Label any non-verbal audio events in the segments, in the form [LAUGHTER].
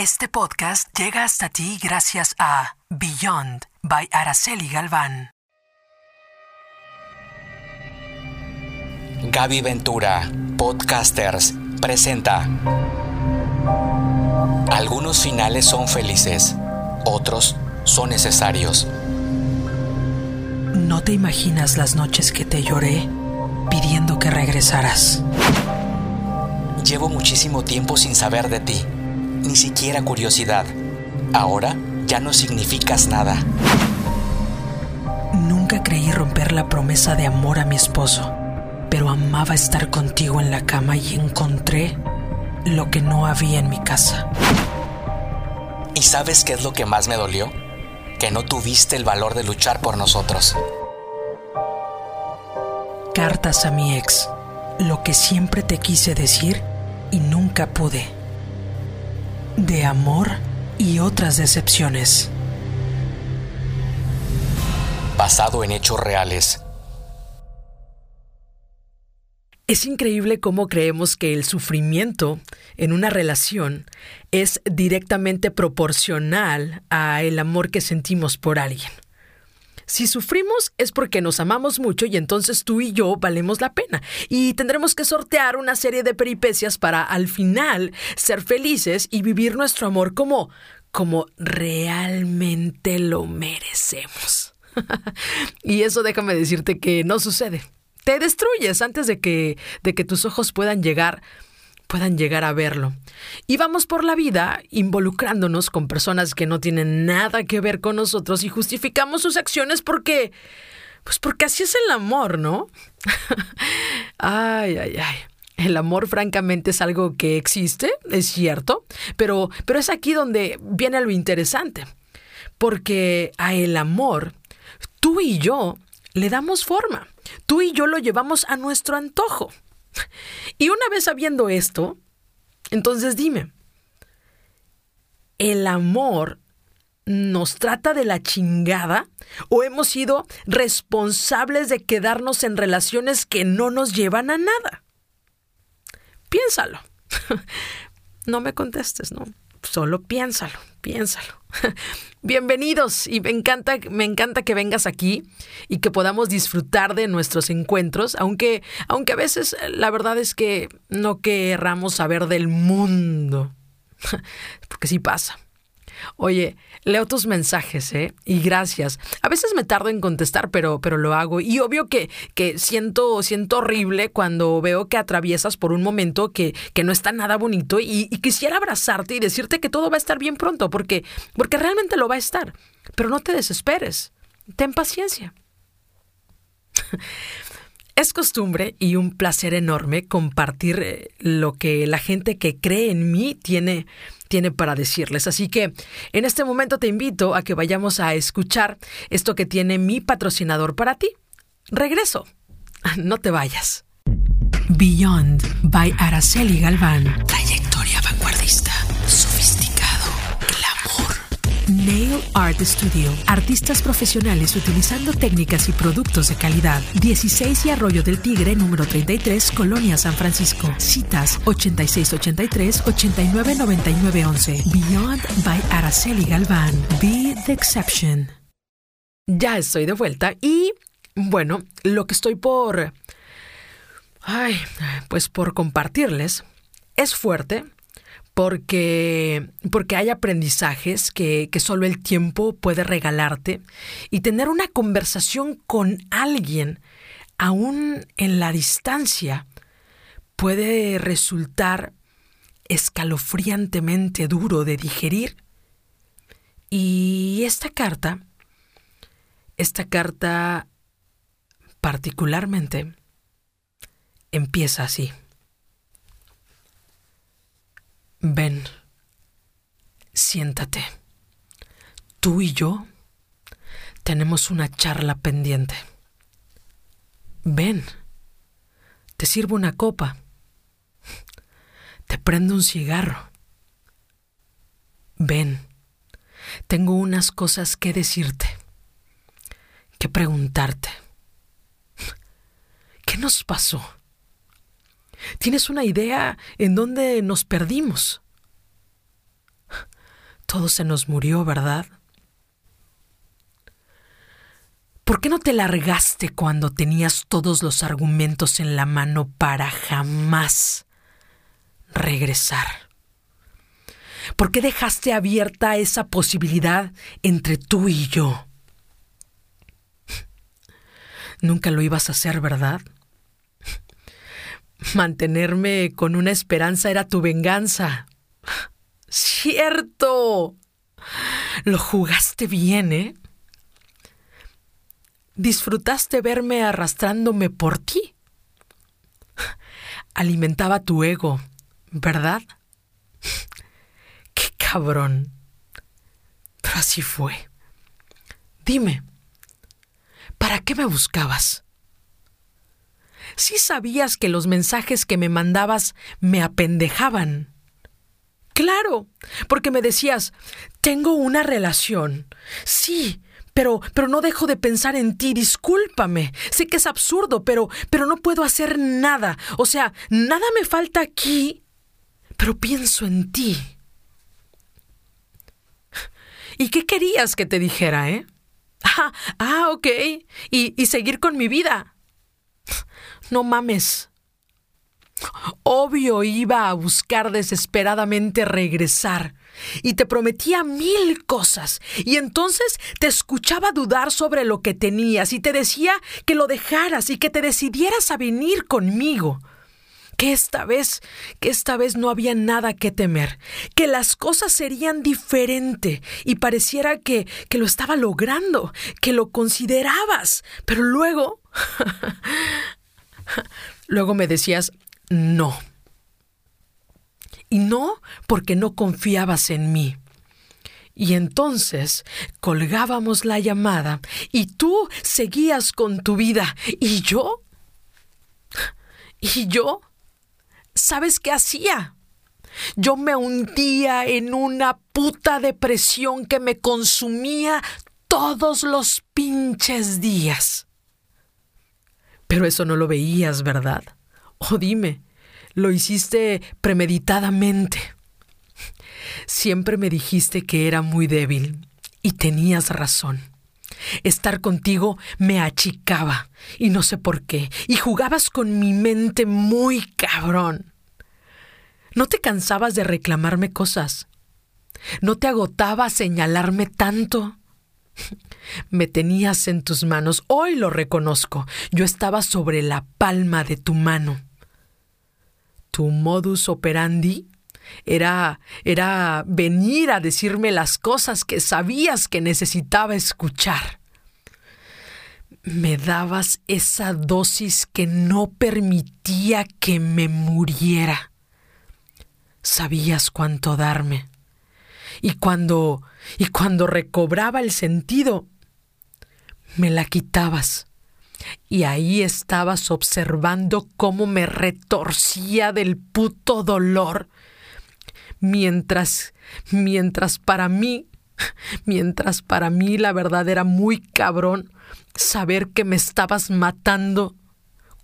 Este podcast llega hasta ti gracias a Beyond by Araceli Galván. Gaby Ventura, Podcasters, presenta. Algunos finales son felices, otros son necesarios. No te imaginas las noches que te lloré pidiendo que regresaras. Llevo muchísimo tiempo sin saber de ti, ni siquiera curiosidad. Ahora ya no significas nada. Nunca creí romper la promesa de amor a mi esposo, pero amaba estar contigo en la cama y encontré lo que no había en mi casa. ¿Y sabes qué es lo que más me dolió? Que no tuviste el valor de luchar por nosotros. Cartas a mi ex, lo que siempre te quise decir y nunca pude. De amor y otras decepciones. Basado en hechos reales. Es increíble cómo creemos que el sufrimiento en una relación es directamente proporcional a el amor que sentimos por alguien. Si sufrimos es porque nos amamos mucho y entonces tú y yo valemos la pena. Y tendremos que sortear una serie de peripecias para al final ser felices y vivir nuestro amor como como realmente lo merecemos. [LAUGHS] y eso déjame decirte que no sucede te destruyes antes de que, de que tus ojos puedan llegar puedan llegar a verlo. Y vamos por la vida involucrándonos con personas que no tienen nada que ver con nosotros y justificamos sus acciones porque pues porque así es el amor, ¿no? [LAUGHS] ay, ay, ay. El amor, francamente, es algo que existe, es cierto, pero, pero es aquí donde viene lo interesante. Porque a el amor, tú y yo le damos forma. Tú y yo lo llevamos a nuestro antojo. Y una vez sabiendo esto, entonces dime, ¿el amor nos trata de la chingada o hemos sido responsables de quedarnos en relaciones que no nos llevan a nada? Piénsalo. [LAUGHS] No me contestes, ¿no? Solo piénsalo, piénsalo. [LAUGHS] Bienvenidos y me encanta, me encanta que vengas aquí y que podamos disfrutar de nuestros encuentros, aunque, aunque a veces la verdad es que no querramos saber del mundo, [LAUGHS] porque sí pasa. Oye, leo tus mensajes, ¿eh? Y gracias. A veces me tardo en contestar, pero, pero lo hago. Y obvio que, que siento, siento horrible cuando veo que atraviesas por un momento que, que no está nada bonito y, quisiera abrazarte y decirte que todo va a estar bien pronto, porque, porque realmente lo va a estar. Pero no te desesperes. Ten paciencia. [LAUGHS] Es costumbre y un placer enorme compartir eh, lo que la gente que cree en mí tiene tiene para decirles. Así que en este momento te invito a que vayamos a escuchar esto que tiene mi patrocinador para ti. Regreso. [LAUGHS] No te vayas. Beyond by Araceli Galván. Trayectoria vanguardista. Nail Art Studio. Artistas profesionales utilizando técnicas y productos de calidad. 16 y Arroyo del Tigre, número 33, Colonia San Francisco. Citas 8683-899911. Beyond by Araceli Galván. Be the exception. Ya estoy de vuelta y, bueno, lo que estoy por... Ay, pues por compartirles es fuerte porque, porque hay aprendizajes que, que solo el tiempo puede regalarte y tener una conversación con alguien, aún en la distancia, puede resultar escalofriantemente duro de digerir. Y esta carta, esta carta particularmente, empieza así. Ven, siéntate. Tú y yo tenemos una charla pendiente. Ven, te sirvo una copa. Te prendo un cigarro. Ven, tengo unas cosas que decirte, que preguntarte. ¿Qué nos pasó? ¿Tienes una idea en dónde nos perdimos? Todo se nos murió, ¿verdad? ¿Por qué no te largaste cuando tenías todos los argumentos en la mano para jamás regresar? ¿Por qué dejaste abierta esa posibilidad entre tú y yo? Nunca lo ibas a hacer, ¿verdad? Mantenerme con una esperanza era tu venganza. Cierto. Lo jugaste bien, ¿eh? disfrutaste verme arrastrándome por ti. Alimentaba tu ego, ¿verdad? Qué cabrón. Pero así fue. Dime, ¿para qué me buscabas? Sí sabías que los mensajes que me mandabas me apendejaban. Claro, porque me decías, tengo una relación. Sí, pero, pero no dejo de pensar en ti, discúlpame. Sé que es absurdo, pero, pero no puedo hacer nada. O sea, nada me falta aquí, pero pienso en ti. ¿Y qué querías que te dijera, eh? Ah, ah ok. Y, y seguir con mi vida. No mames. Obvio iba a buscar desesperadamente regresar y te prometía mil cosas y entonces te escuchaba dudar sobre lo que tenías y te decía que lo dejaras y que te decidieras a venir conmigo. Que esta vez, que esta vez no había nada que temer, que las cosas serían diferente y pareciera que, que lo estaba logrando, que lo considerabas, pero luego... [LAUGHS] luego me decías, no. Y no porque no confiabas en mí. Y entonces colgábamos la llamada y tú seguías con tu vida. ¿Y yo? [LAUGHS] ¿Y yo? ¿Sabes qué hacía? Yo me hundía en una puta depresión que me consumía todos los pinches días. Pero eso no lo veías, ¿verdad? O dime, ¿lo hiciste premeditadamente? Siempre me dijiste que era muy débil y tenías razón. Estar contigo me achicaba y no sé por qué, y jugabas con mi mente muy cabrón. No te cansabas de reclamarme cosas. No te agotaba señalarme tanto. [LAUGHS] Me tenías en tus manos, hoy lo reconozco. Yo estaba sobre la palma de tu mano tu modus operandi era era venir a decirme las cosas que sabías que necesitaba escuchar. Me dabas esa dosis que no permitía que me muriera. Sabías cuánto darme. Y cuando y cuando recobraba el sentido, me la quitabas y ahí estabas observando cómo me retorcía del puto dolor. Mientras, mientras para mí, mientras para mí la verdad era muy cabrón saber que me estabas matando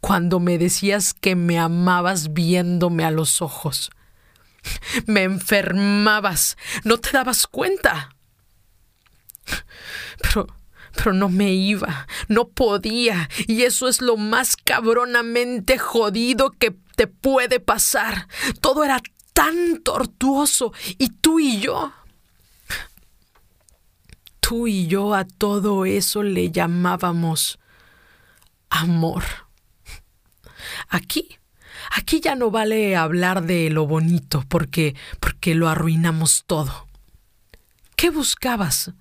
cuando me decías que me amabas viéndome a los ojos. Me enfermabas, no te dabas cuenta. Pero pero no me iba, no podía, y eso es lo más cabronamente jodido que te puede pasar. Todo era tan tortuoso, y tú y yo. Tú y yo a todo eso le llamábamos amor. Aquí, aquí ya no vale hablar de lo bonito porque porque lo arruinamos todo. ¿Qué buscabas?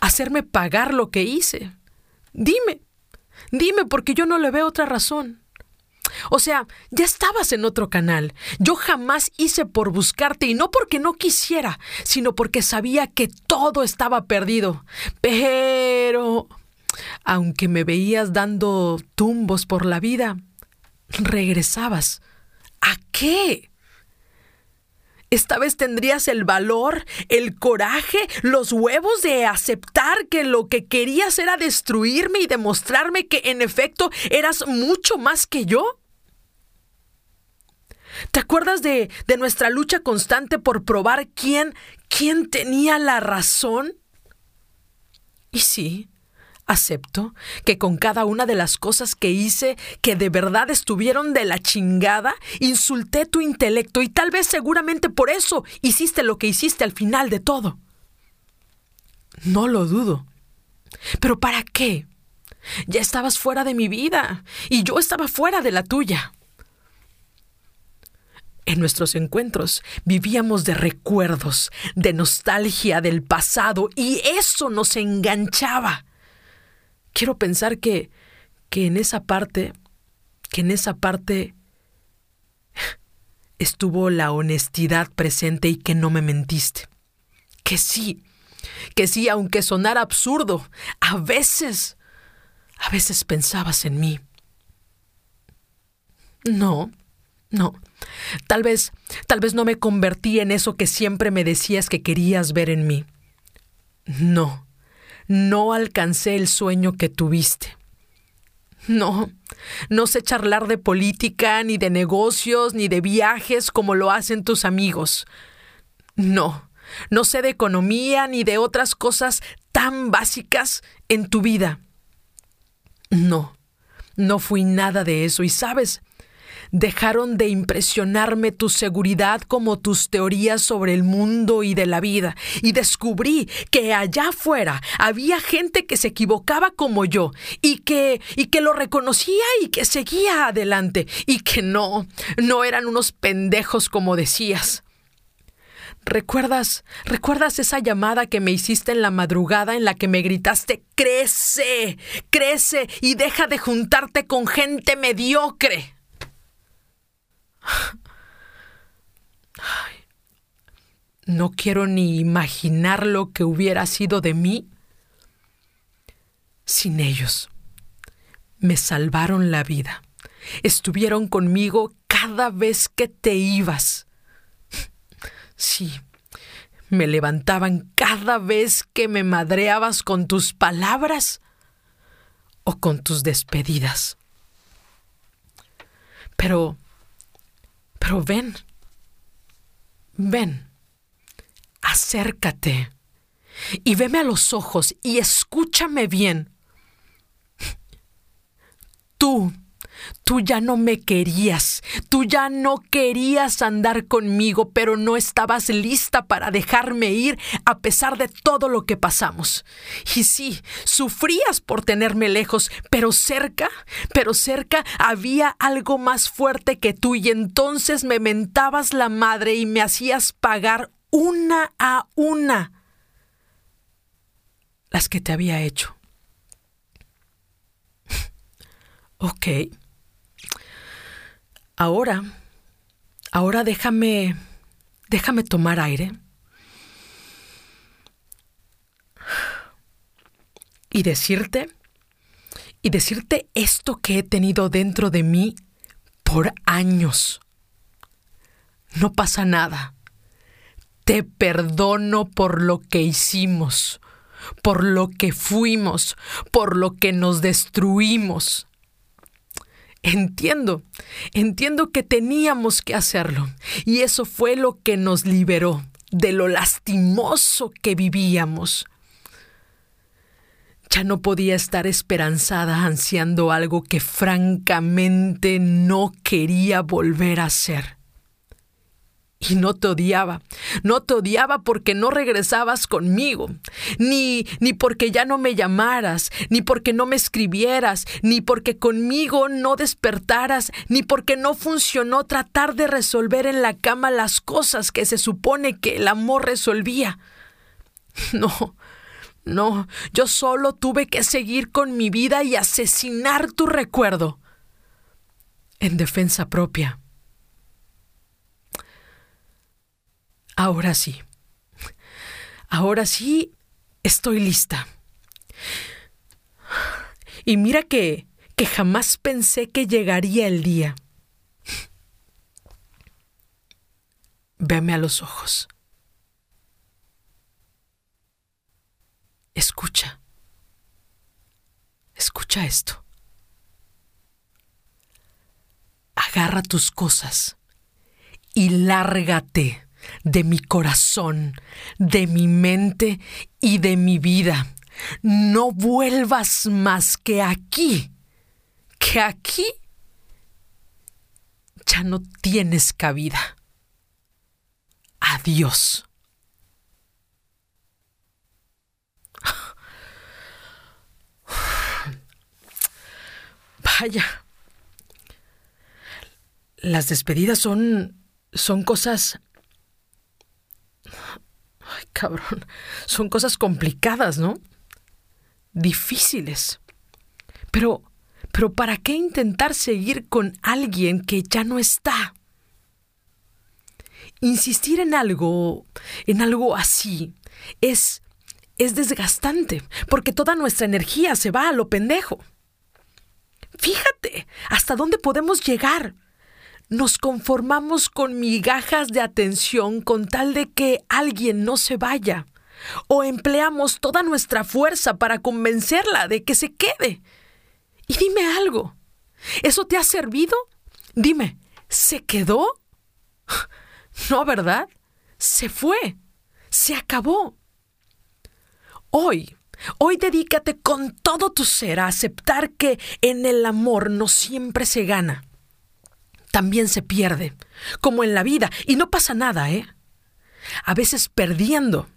hacerme pagar lo que hice. Dime, dime porque yo no le veo otra razón. O sea, ya estabas en otro canal. Yo jamás hice por buscarte y no porque no quisiera, sino porque sabía que todo estaba perdido. Pero, aunque me veías dando tumbos por la vida, regresabas. ¿A qué? Esta vez tendrías el valor, el coraje, los huevos de aceptar que lo que querías era destruirme y demostrarme que en efecto eras mucho más que yo. ¿Te acuerdas de, de nuestra lucha constante por probar quién, quién tenía la razón? Y sí, acepto que con cada una de las cosas que hice que de verdad estuvieron de la chingada, insulté tu intelecto y tal vez seguramente por eso hiciste lo que hiciste al final de todo. No lo dudo. Pero ¿para qué? Ya estabas fuera de mi vida y yo estaba fuera de la tuya. En nuestros encuentros vivíamos de recuerdos, de nostalgia del pasado, y eso nos enganchaba. Quiero pensar que, que en esa parte, que en esa parte estuvo la honestidad presente y que no me mentiste. Que sí, que sí, aunque sonara absurdo, a veces, a veces pensabas en mí. No, no, Tal vez, tal vez no me convertí en eso que siempre me decías que querías ver en mí. No, no alcancé el sueño que tuviste. No, no sé charlar de política, ni de negocios, ni de viajes como lo hacen tus amigos. No, no sé de economía, ni de otras cosas tan básicas en tu vida. No, no fui nada de eso. Y sabes, dejaron de impresionarme tu seguridad como tus teorías sobre el mundo y de la vida, y descubrí que allá afuera había gente que se equivocaba como yo, y que, y que lo reconocía y que seguía adelante, y que no, no eran unos pendejos como decías. ¿Recuerdas, recuerdas esa llamada que me hiciste en la madrugada en la que me gritaste, crece, crece y deja de juntarte con gente mediocre? No quiero ni imaginar lo que hubiera sido de mí sin ellos. Me salvaron la vida. Estuvieron conmigo cada vez que te ibas. Sí, me levantaban cada vez que me madreabas con tus palabras o con tus despedidas. Pero pero ven, ven, acércate y veme a los ojos y escúchame bien. Tú Tú ya no me querías, tú ya no querías andar conmigo, pero no estabas lista para dejarme ir a pesar de todo lo que pasamos. Y sí, sufrías por tenerme lejos, pero cerca, pero cerca había algo más fuerte que tú y entonces me mentabas la madre y me hacías pagar una a una las que te había hecho. [LAUGHS] ok. Ahora, ahora déjame, déjame tomar aire. Y decirte, y decirte esto que he tenido dentro de mí por años. No pasa nada. Te perdono por lo que hicimos, por lo que fuimos, por lo que nos destruimos. Entiendo, entiendo que teníamos que hacerlo. Y eso fue lo que nos liberó de lo lastimoso que vivíamos. Ya no podía estar esperanzada ansiando algo que francamente no quería volver a ser. Y no te odiaba. No te odiaba porque no regresabas conmigo, ni, ni porque ya no me llamaras, ni porque no me escribieras, ni porque conmigo no despertaras, ni porque no funcionó tratar de resolver en la cama las cosas que se supone que el amor resolvía. [LAUGHS] No, no, yo solo tuve que seguir con mi vida y asesinar tu recuerdo en defensa propia. Ahora sí. Ahora sí estoy lista. Y mira que, que jamás pensé que llegaría el día. Veme a los ojos. Escucha. Escucha esto. Agarra tus cosas y lárgate de mi corazón, de mi mente y de mi vida. No vuelvas más que aquí, que aquí ya no tienes cabida. Adiós. Vaya. Las despedidas son son cosas cabrón. Son cosas complicadas, ¿no? Difíciles. Pero pero ¿para qué intentar seguir con alguien que ya no está? Insistir en algo, en algo así, es, es desgastante, porque toda nuestra energía se va a lo pendejo. Fíjate, hasta dónde podemos llegar. Nos conformamos con migajas de atención con tal de que alguien no se vaya. O empleamos toda nuestra fuerza para convencerla de que se quede. Y dime algo. ¿Eso te ha servido? Dime, ¿se quedó? [LAUGHS] No, ¿verdad? Se fue. Se acabó. Hoy, hoy dedícate con todo tu ser a aceptar que en el amor no siempre se gana. También se pierde, como en la vida, y no pasa nada, ¿eh? A veces perdiendo,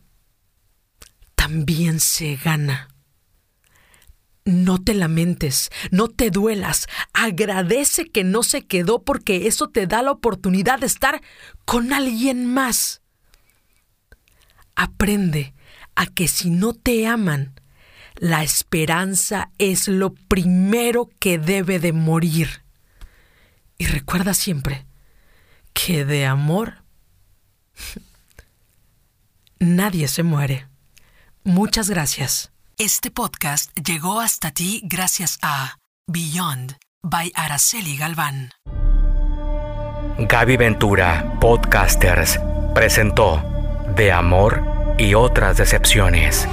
también se gana. No te lamentes, no te duelas, agradece que no se quedó porque eso te da la oportunidad de estar con alguien más. Aprende a que si no te aman, la esperanza es lo primero que debe de morir. Y recuerda siempre que de amor [LAUGHS] nadie se muere. Muchas gracias. Este podcast llegó hasta ti gracias a Beyond by Araceli Galván. Gaby Ventura, Podcasters, presentó De Amor y otras decepciones.